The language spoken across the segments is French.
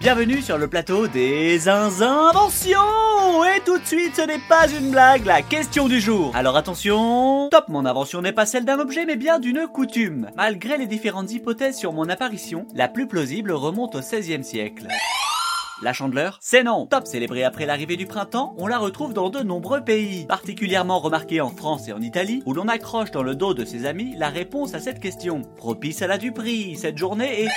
Bienvenue sur le plateau des inventions Et tout de suite, ce n'est pas une blague, la question du jour. Alors attention, top, mon invention n'est pas celle d'un objet mais bien d'une coutume. Malgré les différentes hypothèses sur mon apparition, la plus plausible remonte au XVIe siècle. La chandeleur? C'est non Top célébrée après l'arrivée du printemps, on la retrouve dans de nombreux pays, particulièrement remarquée en France et en Italie, où l'on accroche dans le dos de ses amis la réponse à cette question. Propice à la Dupri, cette journée est...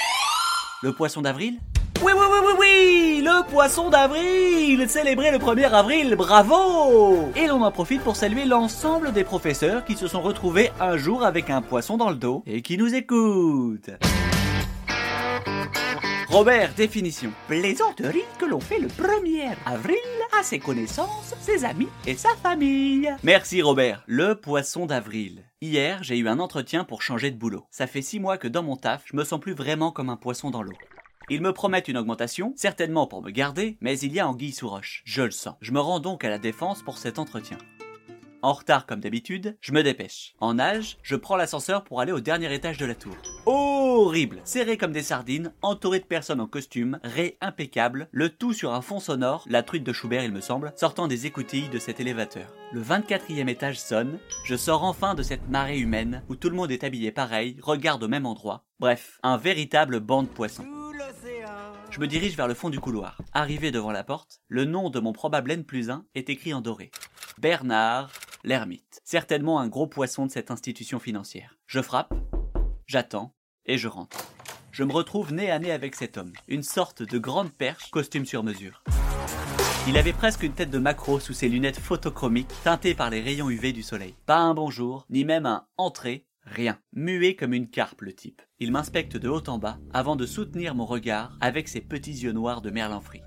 Le poisson d'avril? Oui, oui, oui, oui, oui Le poisson d'avril Célébré le 1er avril, bravo Et l'on en profite pour saluer l'ensemble des professeurs qui se sont retrouvés un jour avec un poisson dans le dos et qui nous écoutent. Robert, définition. Plaisanterie que l'on fait le 1er avril à ses connaissances, ses amis et sa famille. Merci Robert. Le poisson d'avril. Hier, j'ai eu un entretien pour changer de boulot. Ça fait six mois que dans mon taf, je me sens plus vraiment comme un poisson dans l'eau. Ils me promettent une augmentation, certainement pour me garder, mais il y a anguille sous roche. Je le sens. Je me rends donc à la défense pour cet entretien. En retard comme d'habitude, je me dépêche. En nage, je prends l'ascenseur pour aller au dernier étage de la tour. Horrible Serré comme des sardines, entouré de personnes en costume, ré impeccable, le tout sur un fond sonore, la truite de Schubert il me semble, sortant des écoutilles de cet élévateur. Le 24e étage sonne, je sors enfin de cette marée humaine où tout le monde est habillé pareil, regarde au même endroit. Bref, un véritable banc de poissons. Je me dirige vers le fond du couloir. Arrivé devant la porte, le nom de mon probable N plus 1 est écrit en doré. Bernard l'ermite. Certainement un gros poisson de cette institution financière. Je frappe, j'attends, et je rentre. Je me retrouve nez à nez avec cet homme. Une sorte de grande perche, costume sur mesure. Il avait presque une tête de macro sous ses lunettes photochromiques teintées par les rayons UV du soleil. Pas un bonjour, ni même un entrée, rien. Muet comme une carpe le type. Il m'inspecte de haut en bas avant de soutenir mon regard avec ses petits yeux noirs de merlin frit.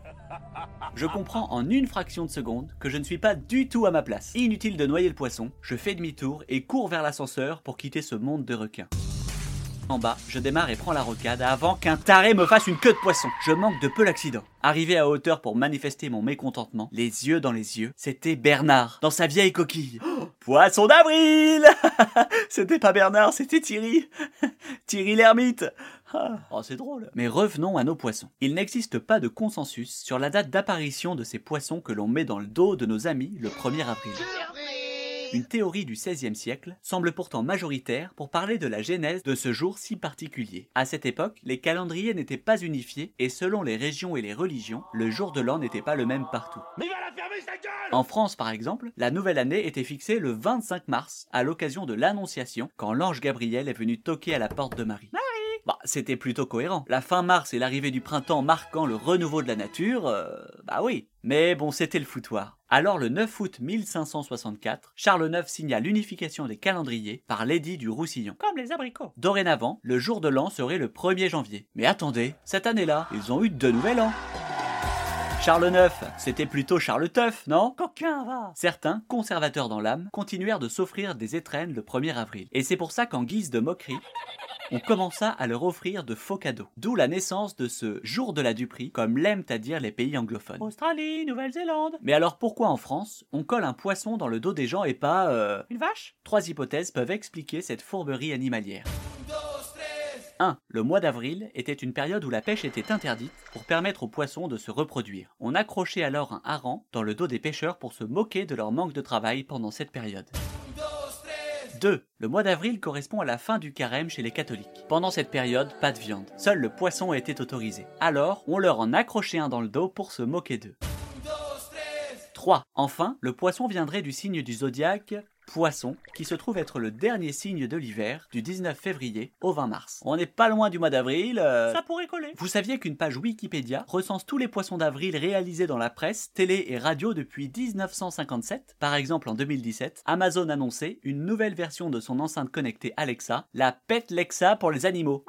Je comprends en une fraction de seconde que je ne suis pas du tout à ma place. Inutile de noyer le poisson, je fais demi-tour et cours vers l'ascenseur pour quitter ce monde de requins. En bas, je démarre et prends la rocade avant qu'un taré me fasse une queue de poisson. Je manque de peu l'accident. Arrivé à hauteur pour manifester mon mécontentement, les yeux dans les yeux, c'était Bernard, dans sa vieille coquille. Oh, poisson d'avril C'était pas Bernard, c'était Thierry. Thierry l'ermite. Ah, oh, c'est drôle. Mais revenons à nos poissons. Il n'existe pas de consensus sur la date d'apparition de ces poissons que l'on met dans le dos de nos amis le 1er avril. Une théorie du XVIe siècle semble pourtant majoritaire pour parler de la genèse de ce jour si particulier. À cette époque, les calendriers n'étaient pas unifiés et selon les régions et les religions, le jour de l'an n'était pas le même partout. En France, par exemple, la nouvelle année était fixée le 25 mars, à l'occasion de l'Annonciation, quand l'ange Gabriel est venu toquer à la porte de Marie. Bah, c'était plutôt cohérent. La fin mars et l'arrivée du printemps marquant le renouveau de la nature, euh, bah oui. Mais bon, c'était le foutoir. Alors le 9 août 1564, Charles IX signa l'unification des calendriers par l'édit du Roussillon. Comme les abricots. Dorénavant, le jour de l'an serait le 1er janvier. Mais attendez, cette année-là, ils ont eu deux nouvel an. Charles IX, c'était plutôt Charles Teuf, non? Coquin, va Certains, conservateurs dans l'âme, continuèrent de s'offrir des étrennes le 1er avril. Et c'est pour ça qu'en guise de moquerie, on commença à leur offrir de faux cadeaux. D'où la naissance de ce jour de la duperie, comme l'aiment à dire les pays anglophones. Australie, Nouvelle-Zélande. Mais alors pourquoi en France, on colle un poisson dans le dos des gens et pas euh, une vache? Trois hypothèses peuvent expliquer cette fourberie animalière. 1. Le mois d'avril était une période où la pêche était interdite pour permettre aux poissons de se reproduire. On accrochait alors un hareng dans le dos des pêcheurs pour se moquer de leur manque de travail pendant cette période. 2. Le mois d'avril correspond à la fin du carême chez les catholiques. Pendant cette période, pas de viande. Seul le poisson était autorisé. Alors, on leur en accrochait un dans le dos pour se moquer d'eux. 3. Enfin, le poisson viendrait du signe du zodiaque poisson, qui se trouve être le dernier signe de l'hiver, du 19 février au 20 mars. On n'est pas loin du mois d'avril. euh, Ça pourrait coller. Vous saviez qu'une page Wikipédia recense tous les poissons d'avril réalisés dans la presse, télé et radio depuis 1957 Par exemple, en 2017, Amazon annonçait une nouvelle version de son enceinte connectée Alexa, la Pet Lexa pour les animaux.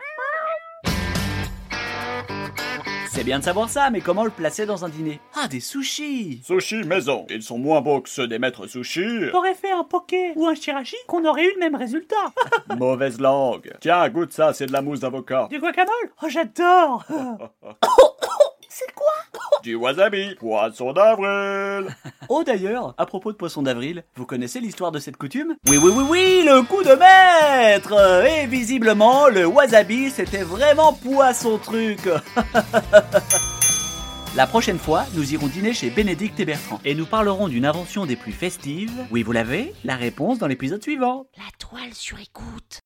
C'est bien de savoir ça, mais comment le placer dans un dîner? Ah, des sushis Sushi maison. Ils sont moins beaux que ceux des maîtres sushi. T'aurais fait un poké ou un shirashi qu'on aurait eu le même résultat. Mauvaise langue. Tiens, goûte ça, c'est de la mousse d'avocat. du guacamole? Oh, j'adore C'est quoi Du wasabi. Poisson d'avril. Oh d'ailleurs, à propos de poisson d'avril, vous connaissez l'histoire de cette coutume? Oui oui oui oui, le coup de maître Et visiblement, le wasabi c'était vraiment poisson truc La prochaine fois, nous irons dîner chez Bénédicte et Bertrand et nous parlerons d'une invention des plus festives. Oui, vous l'avez? La réponse dans l'épisode suivant. La toile sur écoute.